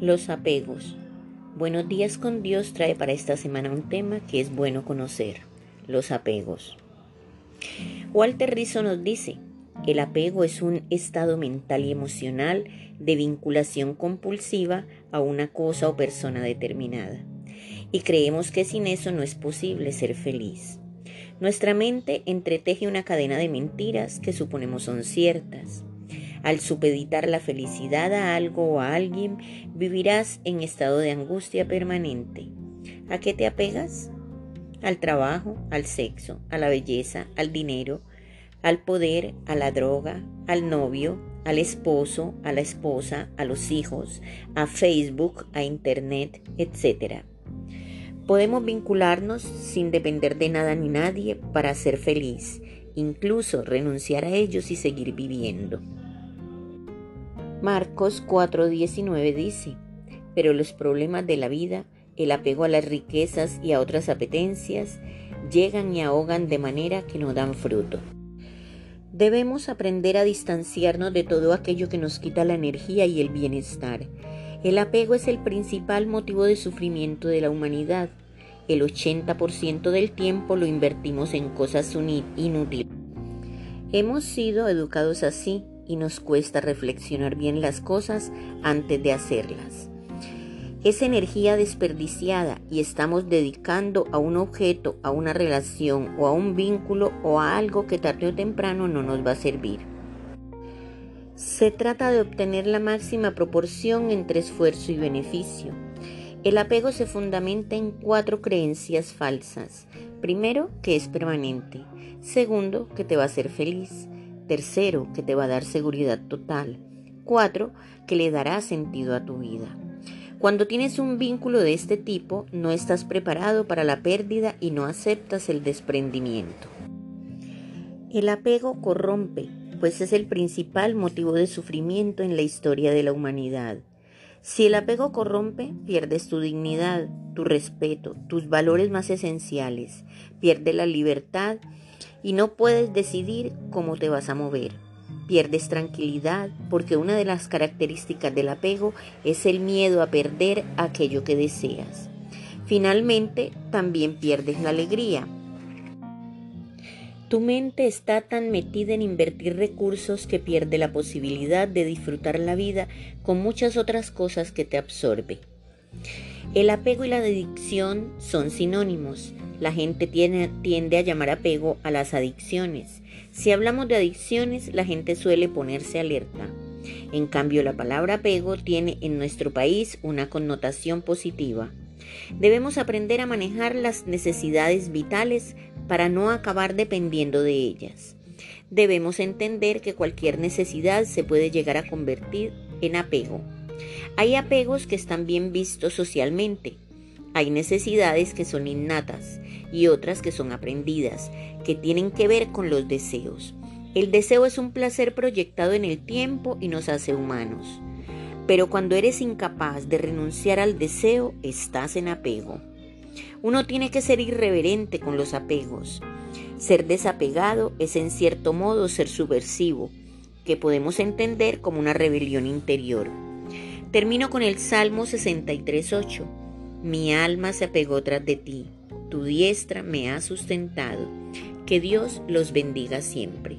Los apegos. Buenos días con Dios trae para esta semana un tema que es bueno conocer, los apegos. Walter Rizzo nos dice, el apego es un estado mental y emocional de vinculación compulsiva a una cosa o persona determinada. Y creemos que sin eso no es posible ser feliz. Nuestra mente entreteje una cadena de mentiras que suponemos son ciertas al supeditar la felicidad a algo o a alguien, vivirás en estado de angustia permanente. ¿A qué te apegas? Al trabajo, al sexo, a la belleza, al dinero, al poder, a la droga, al novio, al esposo, a la esposa, a los hijos, a Facebook, a Internet, etc. Podemos vincularnos sin depender de nada ni nadie para ser feliz, incluso renunciar a ellos y seguir viviendo. Marcos 4:19 dice, pero los problemas de la vida, el apego a las riquezas y a otras apetencias, llegan y ahogan de manera que no dan fruto. Debemos aprender a distanciarnos de todo aquello que nos quita la energía y el bienestar. El apego es el principal motivo de sufrimiento de la humanidad. El 80% del tiempo lo invertimos en cosas inútiles. Hemos sido educados así y nos cuesta reflexionar bien las cosas antes de hacerlas. Es energía desperdiciada y estamos dedicando a un objeto, a una relación o a un vínculo o a algo que tarde o temprano no nos va a servir. Se trata de obtener la máxima proporción entre esfuerzo y beneficio. El apego se fundamenta en cuatro creencias falsas. Primero, que es permanente. Segundo, que te va a hacer feliz. Tercero, que te va a dar seguridad total. Cuatro, que le dará sentido a tu vida. Cuando tienes un vínculo de este tipo, no estás preparado para la pérdida y no aceptas el desprendimiento. El apego corrompe, pues es el principal motivo de sufrimiento en la historia de la humanidad. Si el apego corrompe, pierdes tu dignidad, tu respeto, tus valores más esenciales, pierdes la libertad y no puedes decidir cómo te vas a mover. Pierdes tranquilidad porque una de las características del apego es el miedo a perder aquello que deseas. Finalmente, también pierdes la alegría. Tu mente está tan metida en invertir recursos que pierde la posibilidad de disfrutar la vida con muchas otras cosas que te absorbe. El apego y la adicción son sinónimos. La gente tiende a llamar apego a las adicciones. Si hablamos de adicciones, la gente suele ponerse alerta. En cambio, la palabra apego tiene en nuestro país una connotación positiva. Debemos aprender a manejar las necesidades vitales para no acabar dependiendo de ellas. Debemos entender que cualquier necesidad se puede llegar a convertir en apego. Hay apegos que están bien vistos socialmente. Hay necesidades que son innatas y otras que son aprendidas, que tienen que ver con los deseos. El deseo es un placer proyectado en el tiempo y nos hace humanos. Pero cuando eres incapaz de renunciar al deseo, estás en apego. Uno tiene que ser irreverente con los apegos. Ser desapegado es en cierto modo ser subversivo, que podemos entender como una rebelión interior. Termino con el Salmo 63.8. Mi alma se apegó tras de ti, tu diestra me ha sustentado. Que Dios los bendiga siempre.